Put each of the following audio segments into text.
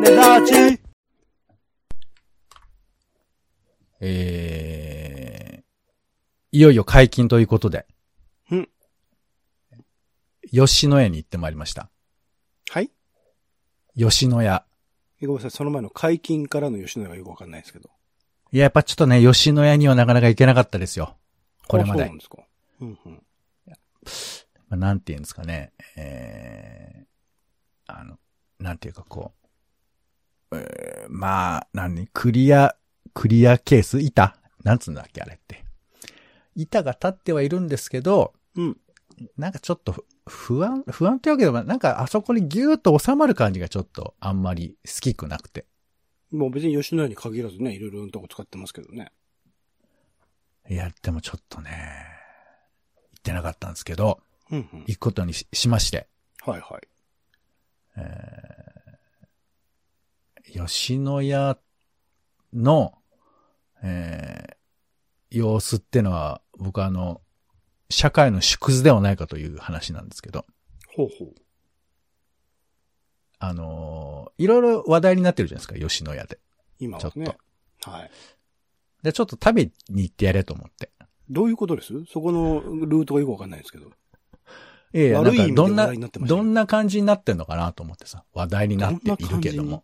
種立ち。えー、いよいよ解禁ということで。うん。吉野家に行ってまいりました。はい吉野家。えごめんなさい、その前の解禁からの吉野家がよくわかんないですけど。いや、やっぱちょっとね、吉野家にはなかなか行けなかったですよ。これまであそうなん。ですか。うんうん。まあなんて言うんですかね。えー、あの、なんていうかこう。えー、まあ、何？クリア、クリアケース？板？なんつうんだっけあれって。板が立ってはいるんですけど、うん。なんかちょっとふ不安、不安ってわけでもなんかあそこにギューッと収まる感じがちょっとあんまり好きくなくて。もう別に吉野家に限らずね、いろいろなとこ使ってますけどね。いや、でもちょっとね、行ってなかったんですけど、うんうん。行くことにししまして。はいはい。吉野家の、えー様子ってのは、僕はあの、社会の縮図ではないかという話なんですけど、ほうほう。あのーいろいろ話題になってるじゃないですか、吉野家で。今はねちょっ。はい。で、ちょっと食べに行ってやれと思って。どういうことです？そこのルートがよくわかんないですけど。いやいや、なんかどんなどんな感じになってんのかなと思ってさ、話題になっているけども。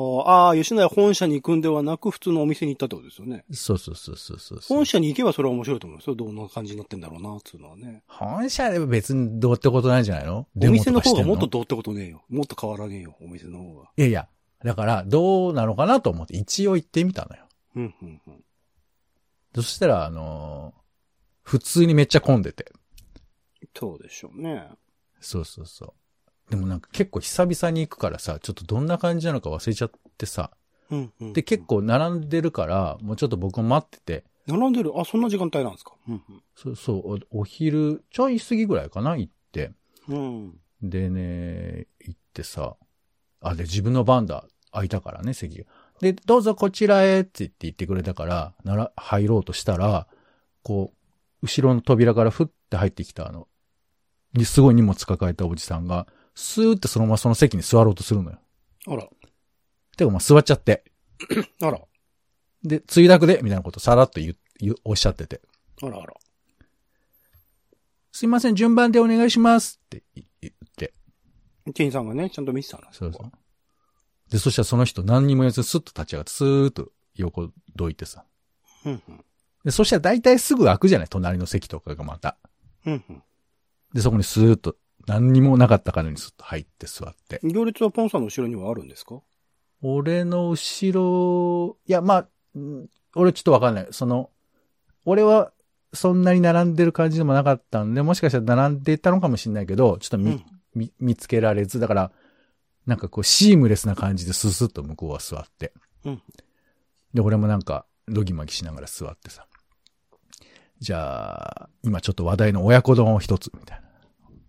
あーあー、吉野家本社に行くんではなく、普通のお店に行ったってことですよね。そうそうそうそうそう本社に行けばそれは面白いと思いますよ。どんな感じになってんだろうな、つうのはね。本社では別にどうってことないんじゃないの？お店の方がもっとどうってことねえよ。もっと変わらねえよ、お店の方が。いやいや、だから、どうなのかなと思って一応行ってみたのよ。うん、うん、うん。そしたら、あのー普通にめっちゃ混んでて。そうでしょうね。そうそうそう。でもなんか結構久々に行くからさ、ちょっとどんな感じなのか忘れちゃってさ。うん、うん。で、結構並んでるから、もうちょっと僕も待ってて、並んでる？あ、そんな時間帯なんですか？うん、そうそう、おお昼、ちょい過ぎぐらいかな、行って。うん。うん。でね、行ってさ、あ、で、自分の番だ。空いたからね、席が。で、どうぞこちらへって言って言ってくれたから、なら、入ろうとしたら、こう、後ろの扉からふって入ってきたあの、にすごい荷物抱えたおじさんが、スーってそのままその席に座ろうとするのよ。あら、てかまあ座っちゃって。あら、で、ついだくで、みたいなことさらっと言う、言う、おっしゃってて。あらあら。すいません、順番でお願いしますって言言って。店員さんがね、ちゃんと見てたんですそうそう。で、そしたらその人何にも言わずスッと立ち上がって、スーッと横どいてさ。うん、うん。で、そしたら大体すぐ開くじゃない隣の席とかがまた。うん、うん。で、そこにスーッと、何にもなかったかのようにスッと入って座って。行列はポンさんの後ろにはあるんですか？俺の後ろ、いや、まあ、うん俺ちょっとわかんない。その、俺はそんなに並んでる感じでもなかったんで、もしかしたら並んでいたのかもしれないけど、ちょっと見、うん見見つけられず、だから、なんかこう、シームレスな感じでススッと向こうは座って。うんで、俺もなんか、ドギマギしながら座ってさ。じゃあ、今ちょっと話題の親子丼を一つ、みたいな。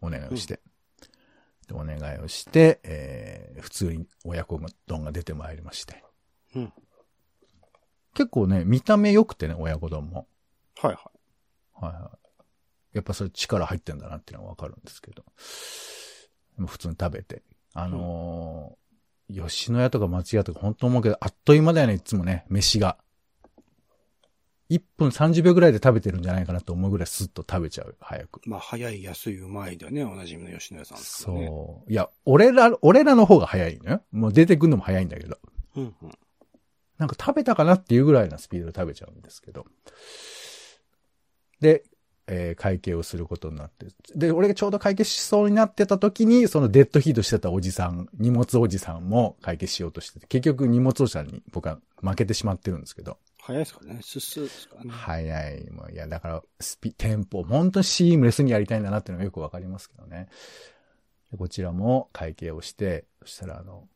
お願いをして。で、お願いをして、えー、普通に親子丼が出てまいりまして。うん。結構ね、見た目良くてね、親子丼も。はいははいはい。やっぱそれ力入ってんだなっていうのはわかるんですけど。普通に食べて。あのー吉野家とか松屋とか本当思うけど、あっという間だよね、いつもね、飯が。1分30秒ぐらいで食べてるんじゃないかなと思うぐらいスッと食べちゃう、早く。い。まあ、早い、安い、うまいではね、おなじみの吉野家さんね。そう。いや、俺ら、俺らの方が早いのよ。もう出てくるのも早いんだけど。う。うん、うん。なんか食べたかなっていうぐらいなスピードで食べちゃうんですけど。で、えー会計をすることになって。で、俺がちょうど会計しそうになってた時に、そのデッドヒートしてたおじさん、荷物おじさんも会計しようとしてて、結局荷物おじさんに僕は負けてしまってるんですけど。早いですからね。スッスーですからね。早い。もういや、だから、スピ、テンポ、本当にシームレスにやりたいんだなっていうのがよくわかりますけどね。でこちらも会計をして、そしたらあの、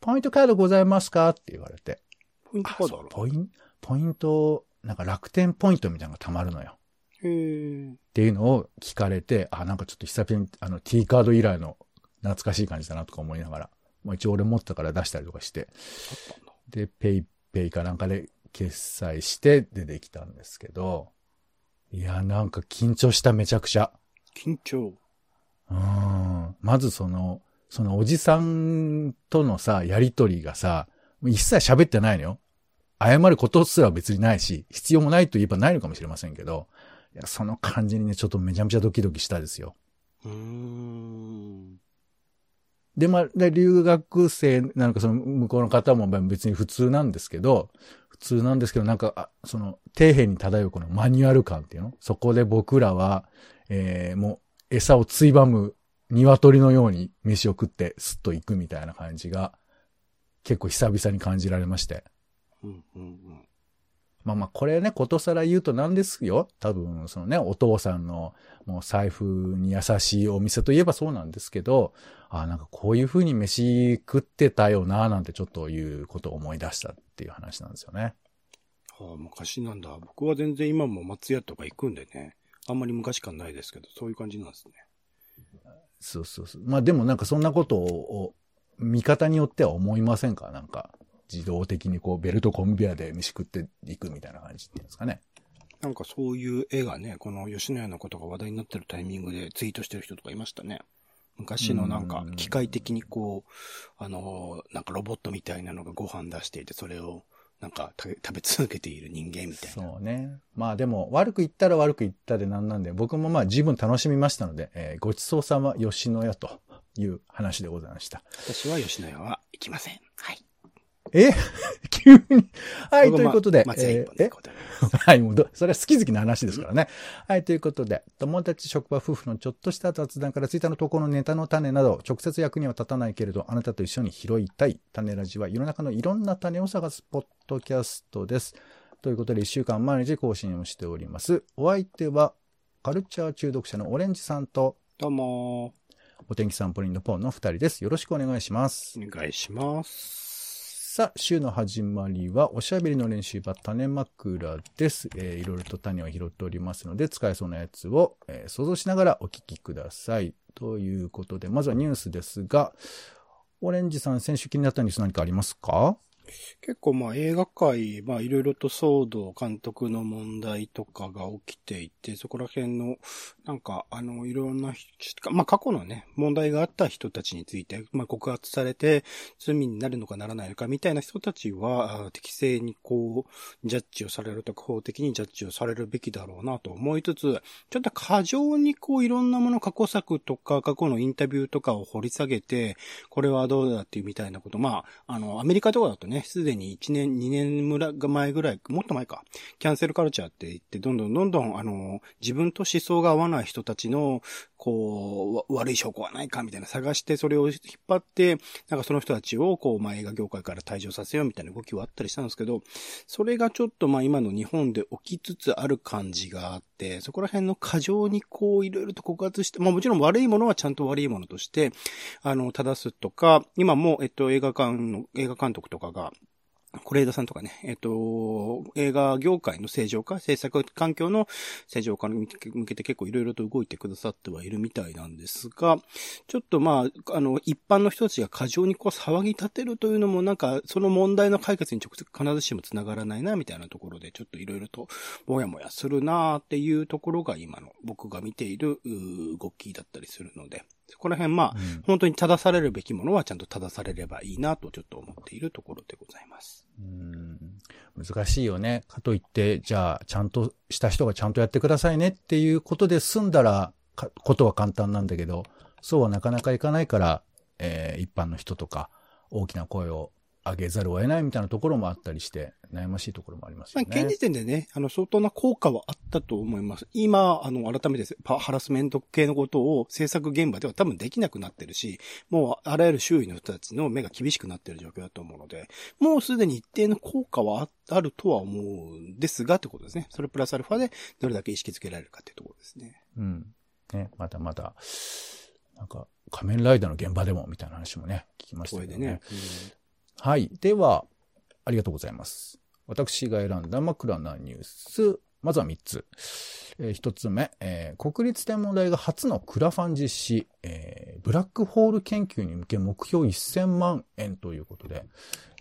ポイントカードございますかって言われて。ポイントカードポインポイント、なんか楽天ポイントみたいなのが貯まるのよ。へーっていうのを聞かれて、あ、なんかちょっと久々にあの T カード以来の懐かしい感じだなとか思いながら、まあ一応俺持ってたから出したりとかして。で、ペイペイかなんかで決済して出てきたんですけど、いや、なんか緊張しためちゃくちゃ。緊張。うん。まずその、そのおじさんとのさ、やりとりがさ、一切喋ってないのよ。謝ることすら別にないし、必要もないと言えばないのかもしれませんけど、いやその感じにね、ちょっとめちゃめちゃドキドキしたですよ。うーん。で、まあ、で留学生なのか、その向こうの方も別に普通なんですけど、普通なんですけど、なんか、あその、底辺に漂うこのマニュアル感っていうの？そこで僕らは、えー、もう、餌をついばむ鶏のように飯を食ってスッと行くみたいな感じが、結構久々に感じられまして。うんうんうん。まあまあ、これね、ことさら言うとなんですよ。多分、そのね、お父さんの、もう財布に優しいお店といえばそうなんですけど、あなんかこういう風に飯食ってたよな、なんてちょっということを思い出したっていう話なんですよね。はあ、昔なんだ。僕は全然今も松屋とか行くんでね。あんまり昔感ないですけど、そういう感じなんですね。そうそうそう。まあでもなんかそんなことを、見方によっては思いませんか？なんか、自動的にこうベルトコンベアで飯食っていくみたいな感じっていうんですかね。なんかそういう絵がね、この吉野家のことが話題になってるタイミングでツイートしてる人とかいましたね。昔のなんかうん機械的にこう、あのー、なんかロボットみたいなのがご飯出していて、それをなんか食べ食べ続けている人間みたいな。そうね。まあでも、悪く言ったら悪く言ったでなんなんで、僕もまあ十分楽しみましたので、えーごちそうさま吉野家という話でございました。私は吉野家は行きません。はい。え？急に。はい、ということで。え？はい、もうど、それは好き好きな話ですからね。はい、ということで、友達、職場、夫婦のちょっとした雑談からツイッターの投稿のネタの種など、直接役には立たないけれど、あなたと一緒に拾いたい。種ラジは世の中のいろんな種を探すポッドキャストです。ということで、一週間毎日更新をしております。お相手は、カルチャー中毒者のオレンジさんと、どうもお天気散歩リンのポンの二人です。よろしくお願いします。ー、お願いします。さあ、週の始まりは、おしゃべりの練習場、種枕です。えーいろいろと種を拾っておりますので、使えそうなやつを、えー想像しながらお聞きください。ということで、まずはニュースですが、オレンジさん、先週気になったニュース何かありますか？結構まあ映画界、まあいろいろと騒動、監督の問題とかが起きていて、そこら辺の、なんかあのいろんな人、まあ過去のね、問題があった人たちについて、まあ告発されて罪になるのかならないのかみたいな人たちは、適正にこう、ジャッジをされるとか法的にジャッジをされるべきだろうなと思いつつ、ちょっと過剰にこういろんなもの、過去作とか過去のインタビューとかを掘り下げて、これはどうだっていうみたいなこと。まあ、あの、アメリカとかだとね、すでに1年、2年村が前ぐらい、もっと前か、キャンセルカルチャーって言って、どんどんどんどん、あの、自分と思想が合わない人たちの、こう、悪い証拠はないかみたいな探して、それを引っ張って、なんかその人たちを、こう、まあ、映画業界から退場させようみたいな動きはあったりしたんですけど、それがちょっとまあ今の日本で起きつつある感じがあって、そこら辺の過剰にこういろいろと告発して、まあもちろん悪いものはちゃんと悪いものとして、あの、正すとか、今も、えっと、映画館の、映画監督とかが、是枝さんとかね、えっと、映画業界の正常化、制作環境の正常化に向けて結構いろいろと動いてくださってはいるみたいなんですが、ちょっとまあ、あの、一般の人たちが過剰にこう騒ぎ立てるというのもなんか、その問題の解決に直接必ずしも繋がらないな、みたいなところで、ちょっといろいろと、もやもやするなっていうところが今の僕が見ている動きだったりするので、そこら辺まあ、うん本当に正されるべきものはちゃんと正されればいいなとちょっと思っているところでございます。うん難しいよね。かといって、じゃあ、ちゃんとした人がちゃんとやってくださいねっていうことで済んだら、かことは簡単なんだけど、そうはなかなかいかないから、えー一般の人とか、大きな声を上げざるを得ないみたいなところもあったりして、悩ましいところもありますまあ、よね。現時点でね、あの、相当な効果はあったと思います。今、あの、改めてパハラスメント系のことを制作現場では多分できなくなってるし、もうあらゆる周囲の人たちの目が厳しくなってる状況だと思うので、もうすでに一定の効果はああるとは思うんですが、ってことですね。それプラスアルファでどれだけ意識づけられるかっていうところですね。うん。ね、まだまだ、なんか、仮面ライダーの現場でも、みたいな話もね、聞きましたけどね。これでね。はい。では、ありがとうございます。私が選んだ枕なニュース。まずは3つ。え1つ目、えー国立天文台が初のクラファン実施、えーブラックホール研究に向け目標1000万円ということで、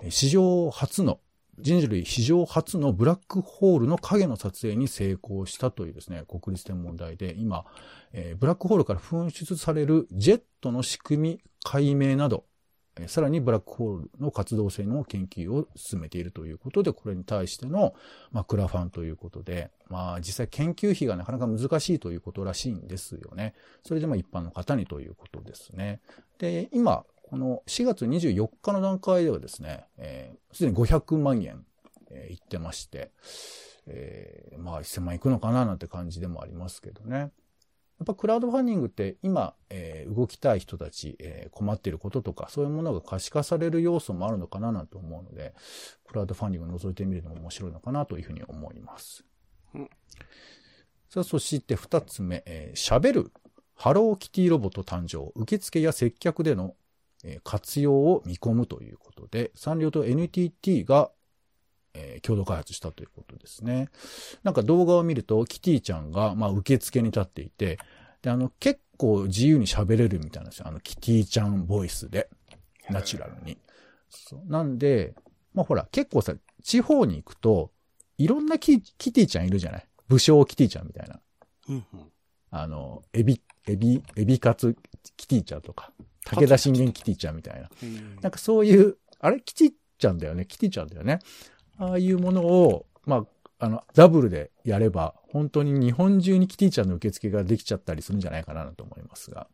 史上初の、人類史上初のブラックホールの影の撮影に成功したというですね、国立天文台で今、えーブラックホールから噴出されるジェットの仕組み解明など、さらにブラックホールの活動性の研究を進めているということで、これに対しての、まあ、クラファンということで、まあ、実際研究費がなかなか難しいということらしいんですよね。それでまあ一般の方にということですね。で、今、この4月24日の段階ではですね、す、えー、で、に500万円、えー、いってまして、えー、まあ1000万いくのかななんて感じでもありますけどね。やっぱクラウドファンディングって今、えー、動きたい人たち、えー、困っていることとか、そういうものが可視化される要素もあるのかななんて思うので、クラウドファンディングを覗いてみるのも面白いのかなというふうに思います。うん、さあ、そして二つ目、えー、喋る。ハローキティロボット誕生、受付や接客での、えー、活用を見込むということで、サンリオと NTT がえー、共同開発したということですね。なんか動画を見ると、キティちゃんが、まあ、受付に立っていて、で、あの、結構自由に喋れるみたいなんですよ。あの、キティちゃんボイスで、ナチュラルに。そうなんで、まあ、ほら、結構さ、地方に行くと、いろんなキキティちゃんいるじゃない？武将キティちゃんみたいな。うんうん、あの、エビ、エビ、エビカツキティちゃんとか、武田信玄キティちゃんみたいな。なんかそういう、あれ？キティちゃんだよね？キティちゃんだよね？ああいうものを、まあ、あの、ダブルでやれば、本当に日本中にキティちゃんの受付ができちゃったりするんじゃないかなと思いますが、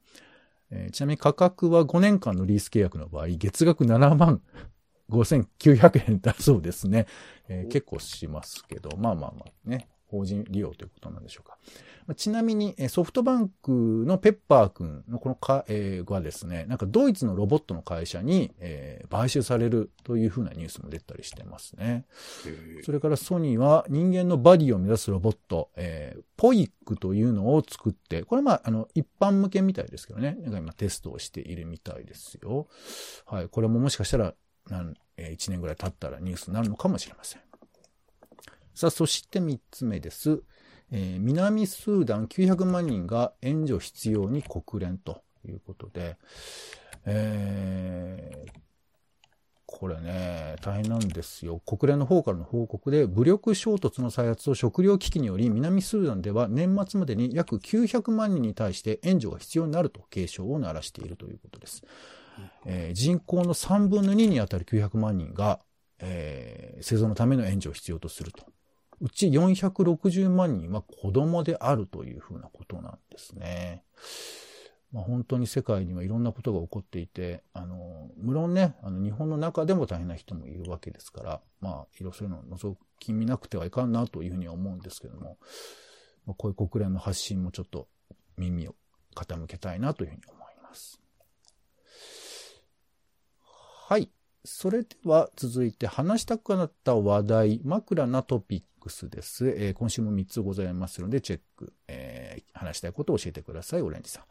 えー、ちなみに価格は5年間のリース契約の場合、月額7万5900円だそうですね。えー、結構しますけど、まあまあまあね、法人利用ということなんでしょうか。ちなみに、ソフトバンクのペッパー君のこのか、えー、がですね、なんかドイツのロボットの会社に、えー、買収されるというふうなニュースも出たりしてますね。それからソニーは人間のバディを目指すロボット、えー、ポイックというのを作って、これまあ、あの、一般向けみたいですけどね、なんか今テストをしているみたいですよ。はい、これももしかしたら、なん、えー、1年ぐらい経ったらニュースになるのかもしれません。さあ、そして3つ目です。えー、南スーダン900万人が援助必要に国連ということで、えー、これね、大変なんですよ。国連の方からの報告で、武力衝突の再発と食糧危機により、南スーダンでは年末までに約900万人に対して援助が必要になると警鐘を鳴らしているということです。えー、人口の3分の2にあたる900万人が、えー、生存のための援助を必要とするとうち460万人は子供であるというふうなことなんですね。まあ、本当に世界にはいろんなことが起こっていて、あの、無論ね、あの日本の中でも大変な人もいるわけですから、まあ、いろそういうのを覗き見なくてはいかんなというふうには思うんですけども、まあ、こういう国連の発信もちょっと耳を傾けたいなというふうに思います。はい。それでは続いて話したくなった話題、枕なトピックスです。えー、今週も3つございますので、チェック、えー、話したいことを教えてください、オレンジさん。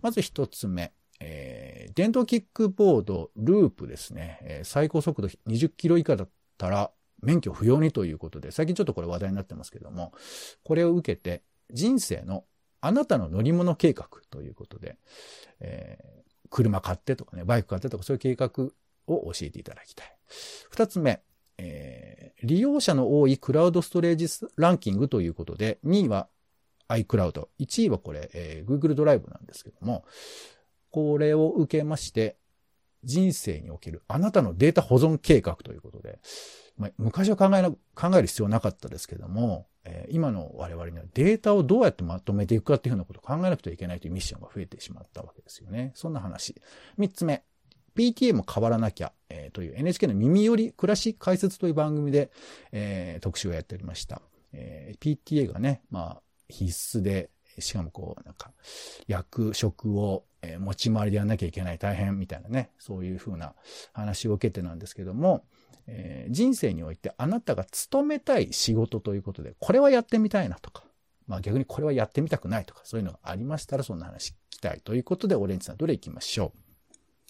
まず1つ目。えー、電動キックボード、ループですね。え、最高速度20キロ以下だったら、免許不要にということで、最近ちょっとこれ話題になってますけども、これを受けて、人生のあなたの乗り物計画ということで、えー、車買ってとかね、バイク買ってとかそういう計画を教えていただきたい。二つ目、えー、利用者の多いクラウドストレージランキングということで、2位は iCloud、1位はこれ、えー、Google ドライブなんですけども、これを受けまして、人生におけるあなたのデータ保存計画ということで、まあ、昔は考えな、考える必要なかったですけども、えー、今の我々にはデータをどうやってまとめていくかっていうふうなことを考えなくてはいけないというミッションが増えてしまったわけですよね。そんな話。三つ目、PTA も変わらなきゃ、えー、という NHK の耳より暮らし解説という番組で、えー、特集をやっておりました。えー、PTA がね、まあ、必須で、しかもこう、なんか、役職を、え、持ち回りでやんなきゃいけない大変みたいなね、そういうふうな話を受けてなんですけども、え、人生においてあなたが勤めたい仕事ということで、これはやってみたいなとか、まあ逆にこれはやってみたくないとか、そういうのがありましたらそんな話聞きたいということで、オレンジさんどれ行きましょう？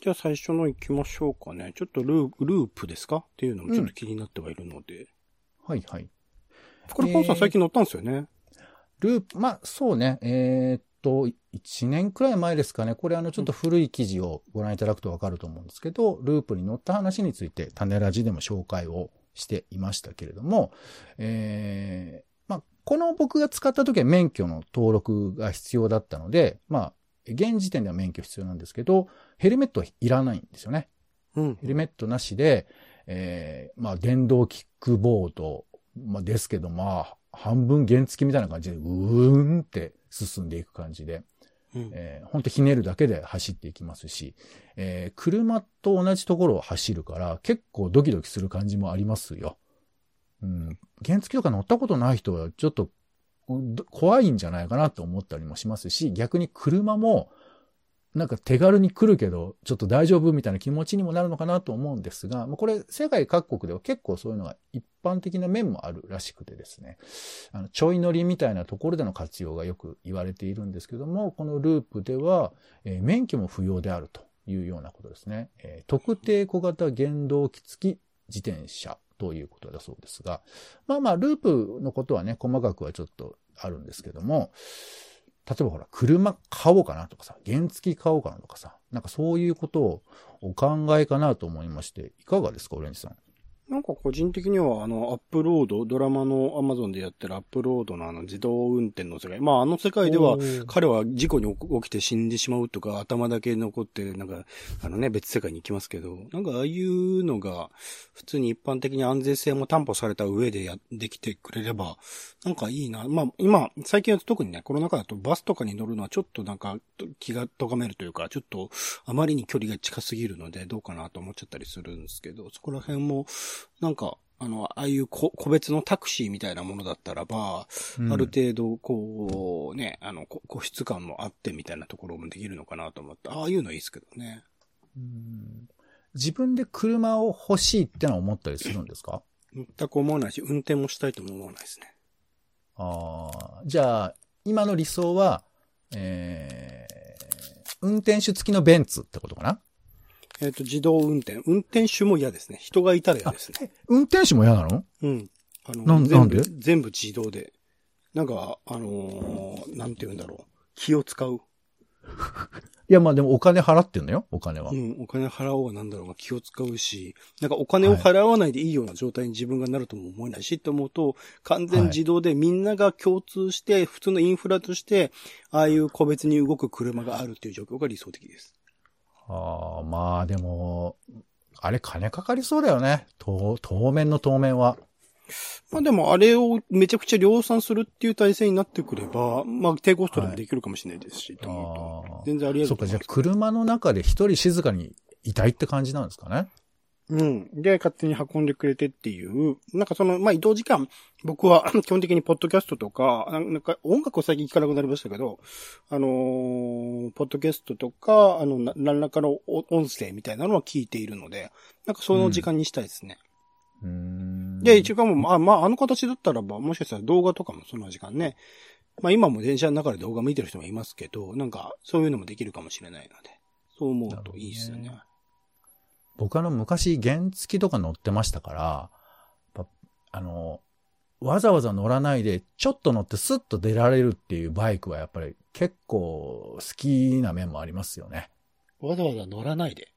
じゃあ最初の行きましょうかね。ちょっとルーループですか？っていうのもちょっと気になってはいるので。うん、はいはい。これ、ポンさん最近乗ったんですよね？ループ、まあ、そうね。えー、っと、1年くらい前ですかね。これあの、ちょっと古い記事をご覧いただくとわかると思うんですけど、ループに乗った話について、種ラジでも紹介をしていましたけれども、えー、まあ、この僕が使った時は免許の登録が必要だったので、まあ、現時点では免許必要なんですけど、ヘルメットはいらないんですよね。うん。ヘルメットなしで、えー、まあ、電動キックボード、まあ、ですけど、まあ、半分原付みたいな感じで、うーんって進んでいく感じで、うん。えー、ほんとひねるだけで走っていきますし、えー、車と同じところを走るから、結構ドキドキする感じもありますよ。うん。原付とか乗ったことない人は、ちょっと、ど怖いんじゃないかなと思ったりもしますし、逆に車も、なんか手軽に来るけど、ちょっと大丈夫みたいな気持ちにもなるのかなと思うんですが、これ世界各国では結構そういうのが一般的な面もあるらしくてですね、あの、ちょい乗りみたいなところでの活用がよく言われているんですけども、このループでは、えー免許も不要であるというようなことですね。えー特定小型原動機付き自転車ということだそうですが、まあまあ、ループのことはね、細かくはちょっとあるんですけども、例えばほら、車買おうかなとかさ、原付買おうかなとかさ、なんかそういうことをお考えかなと思いまして、いかがですか、オレンジさん。なんか個人的にはあの、アップロード、ドラマのアマゾンでやってるアップロードのあの自動運転の世界。まああの世界では彼は事故に起きて死んでしまうとか頭だけ残ってなんかあのね別世界に行きますけど、なんかああいうのが普通に一般的に安全性も担保された上でや、できてくれれば、なんかいいな。まあ今、最近は特にね、コロナ禍だとバスとかに乗るのはちょっとなんか気が咎めるというか、ちょっとあまりに距離が近すぎるのでどうかなと思っちゃったりするんですけど、そこら辺もなんか、あの、ああいう個個別のタクシーみたいなものだったらば、うん。ある程度、こう、ね、あの、こ個室感もあってみたいなところもできるのかなと思って、ああいうのいいですけどね。うん。自分で車を欲しいってのは思ったりするんですか？全く思わないし、運転もしたいとも思わないですね。ああ、じゃあ、今の理想は、えー、運転手付きのベンツってことかな？えっ、と、自動運転。運転手も嫌ですね。人がいたら嫌ですね。運転手も嫌なの？うん。あの、なん全部なんで？全部自動で。なんか、あのーなんて言うんだろう。気を使う。いや、まあでもお金払ってんのよ、お金は。うん、お金払おうがなんだろうが気を使うし、なんかお金を払わないでいいような状態に自分がなるとも思えないし、って思うと、完全自動でみんなが共通して、普通のインフラとして、ああいう個別に動く車があるっていう状況が理想的です。ああ、まあでも、あれ金かかりそうだよね。当当面の当面は。まあでもあれをめちゃくちゃ量産するっていう体制になってくれば、まあ低コストでもできるかもしれないですし、と思うとあー全然あり得そっか、じゃあ。車の中で一人静かにいたいって感じなんですかね。うん。で、勝手に運んでくれてっていう、なんかその、まあ、移動時間、僕は 基本的にポッドキャストとか、なんか音楽を最近聞かなくなりましたけど、あのーポッドキャストとか、あの、な何らかのお音声みたいなのは聞いているので、なんかその時間にしたいですね。うーん。で、一応も、まあ、まあ、あの形だったらば、もしかしたら動画とかもその時間ね、まあ今も電車の中で動画見てる人もいますけど、なんかそういうのもできるかもしれないので、そう思うといいですよね。僕あの昔原付とか乗ってましたから、あの、わざわざ乗らないで、ちょっと乗ってスッと出られるっていうバイクはやっぱり結構好きな面もありますよね。わざわざ乗らないで？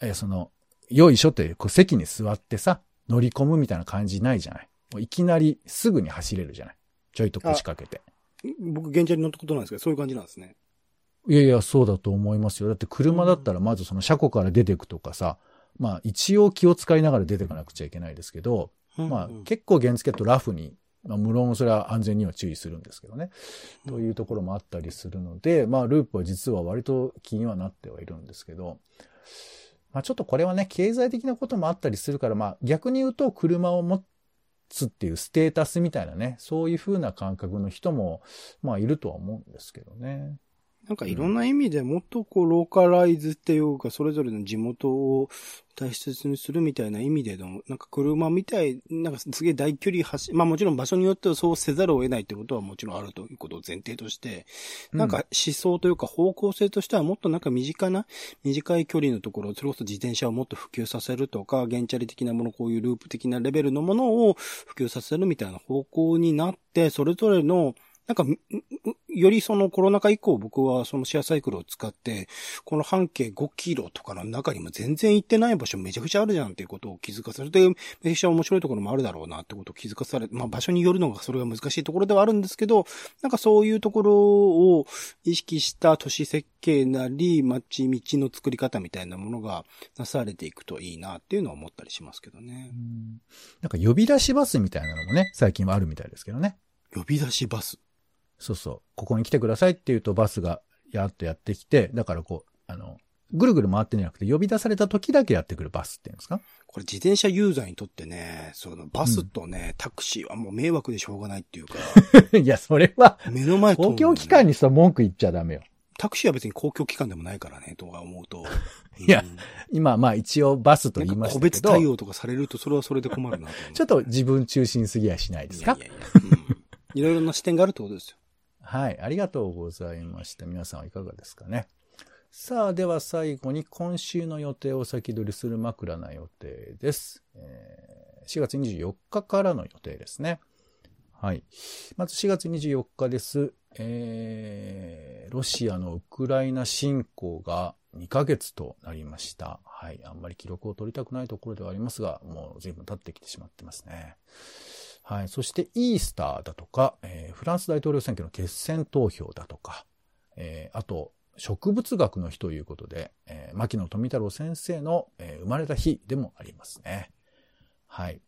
え、その、よいしょってこう席に座ってさ、乗り込むみたいな感じないじゃない？もういきなりすぐに走れるじゃない？ちょいと腰掛けて。僕、現地に乗ったことなんですけど、そういう感じなんですね。いやいや、そうだと思いますよ。だって車だったらまずその車庫から出てくとかさ、まあ一応気を使いながら出てかなくちゃいけないですけど、まあうん結構原付とラフに、まあ無論それは安全には注意するんですけどね。というところもあったりするので、まあループは実は割と気にはなってはいるんですけど、まあちょっとこれはね、経済的なこともあったりするから、まあ逆に言うと車を持つっていうステータスみたいなね、そういう風な感覚の人も、まあいるとは思うんですけどね。なんかいろんな意味でもっとこうローカライズっていうか、それぞれの地元を大切にするみたいな意味での、なんか車みたい、なんかすげえ大距離走、まあもちろん場所によってはそうせざるを得ないってことはもちろんあるということを前提として、なんか思想というか方向性としてはもっとなんか身近な、短い距離のところ、それこそ自転車をもっと普及させるとか、原チャリ的なもの、こういうループ的なレベルのものを普及させるみたいな方向になって、それぞれのなんか、よりそのコロナ禍以降僕はそのシェアサイクルを使って、この半径5キロとかの中にも全然行ってない場所めちゃくちゃあるじゃんっていうことを気づかされて、めちゃくちゃ面白いところもあるだろうなってことを気づかされて、まあ場所によるのがそれが難しいところではあるんですけど、なんかそういうところを意識した都市設計なり、街道の作り方みたいなものがなされていくといいなっていうのは思ったりしますけどね。なんか呼び出しバスみたいなのもね、最近はあるみたいですけどね。呼び出しバスそうそう。ここに来てくださいって言うとバスがやっとやってきて、だからこう、あの、ぐるぐる回ってんじゃなくて、呼び出された時だけやってくるバスっていうんですか？これ自転車ユーザーにとってね、そのバスとね、うん、タクシーはもう迷惑でしょうがないっていうか。いや、それは、目の前、ね、公共機関にさ、文句言っちゃダメよ。タクシーは別に公共機関でもないからね、とか思うと。いや、今、まあ一応バスと言いましたけど。個別対応とかされると、それはそれで困るなとちょっと自分中心すぎやしないですか？いやいやいや、うん、いろいろな視点があるってことですよ。はい、ありがとうございました。皆さんはいかがですかね。さあ、では最後に今週の予定を先取りする枕な予定です。えー、4月24日からの予定ですね。はい。まず4月24日です。えー、ロシアのウクライナ侵攻が2ヶ月となりました。はい。あんまり記録を取りたくないところではありますが、もう随分経ってきてしまってますね。はい。そしてイースターだとか、えー、フランス大統領選挙の決選投票だとか、えー、あと、植物学の日ということで、えー、牧野富太郎先生の、えー、生まれた日でもありますね。はい。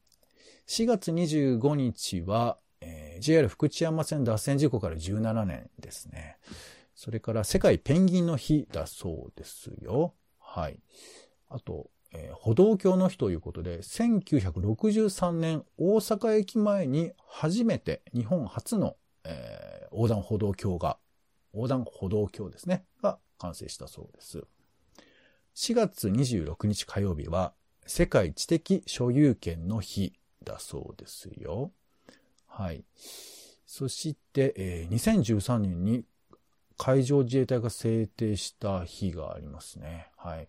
4月25日は、えー、JR 福知山線脱線事故から17年ですね。それから世界ペンギンの日だそうですよ。はい。あと、えー、歩道橋の日ということで、1963年大阪駅前に初めて日本初の、えー、横断歩道橋が、横断歩道橋ですね、が完成したそうです。4月26日火曜日は世界知的所有権の日だそうですよ。はい。そして、えー、2013年に海上自衛隊が制定した日がありますね。はい。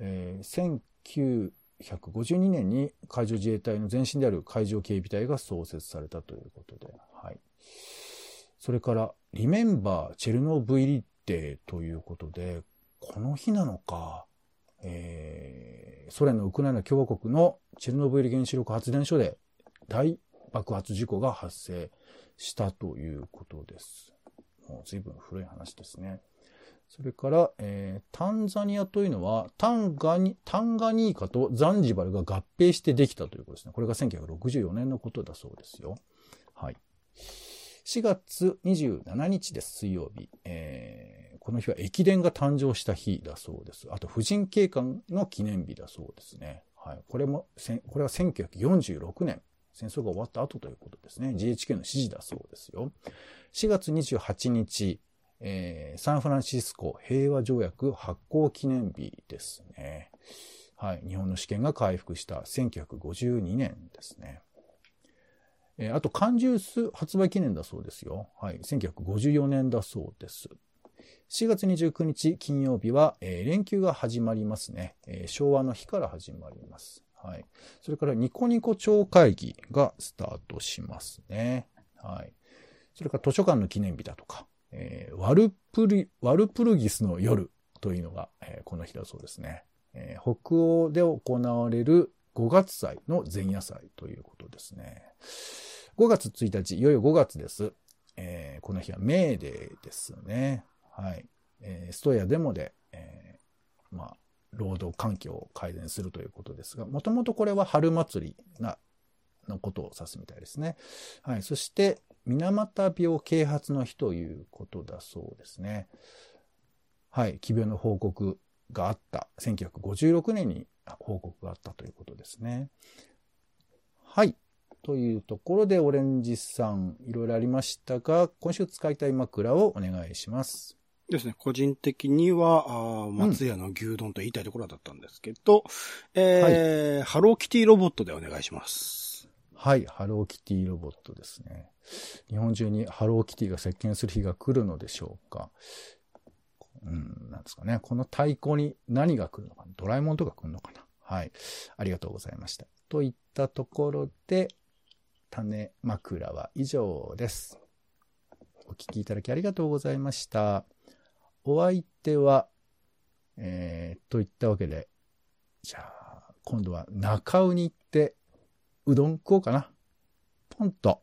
えー、1952年に海上自衛隊の前身である海上警備隊が創設されたということで、はい。それから、リメンバーチェルノブイリデーということで、この日なのか、えー、ソ連のウクライナ共和国のチェルノブイリ原子力発電所で大爆発事故が発生したということです。もう随分古い話ですね。それから、えー、タンザニアというのは、タンガニ、タンガニーカとザンジバルが合併してできたということですね。これが1964年のことだそうですよ。はい。4月27日です、水曜日。えー、この日は駅伝が誕生した日だそうです。あと、婦人警官の記念日だそうですね。はい。これも、これは1946年。戦争が終わった後ということですね。GHK の指示だそうですよ。4月28日、えー、サンフランシスコ平和条約発行記念日ですね。はい。日本の試験が回復した1952年ですね。えー、あと、缶ジュース発売記念だそうですよ。はい。1954年だそうです。4月29日金曜日は、えー、連休が始まりますね、えー、昭和の日から始まります。はい。それからニコニコ超会議がスタートしますね。はい。それから図書館の記念日だとか、えー、ワルプリ、ワルプルギスの夜というのが、えー、この日だそうですね。えー、北欧で行われる5月祭の前夜祭ということですね。5月1日、いよいよ5月です。えー、この日はメーデーですね。はい。えー、ストヤデモで、えー、まあ、労働環境を改善するということですが、もともとこれは春祭りな、のことを指すみたいですね。はい。そして、水俣病啓発の日ということだそうですね。はい。奇病の報告があった。1956年に報告があったということですね。はい。というところで、オレンジさん、いろいろありましたが、今週使いたい枕をお願いします。ですね。個人的には、あ松屋の牛丼と言いたいところだったんですけど、うん、えー、はい、ハローキティロボットでお願いします。はい、ハローキティロボットですね。日本中にハローキティが席巻する日が来るのでしょうか。うん、なんですかね。この太鼓に何が来るのかなドラえもんとか来るのかなはい。ありがとうございました。といったところで、種枕は以上です。お聞きいただきありがとうございました。お相手は、えー、といったわけで、じゃあ、今度は中尾に行って、うどん食おうかな。ポンと、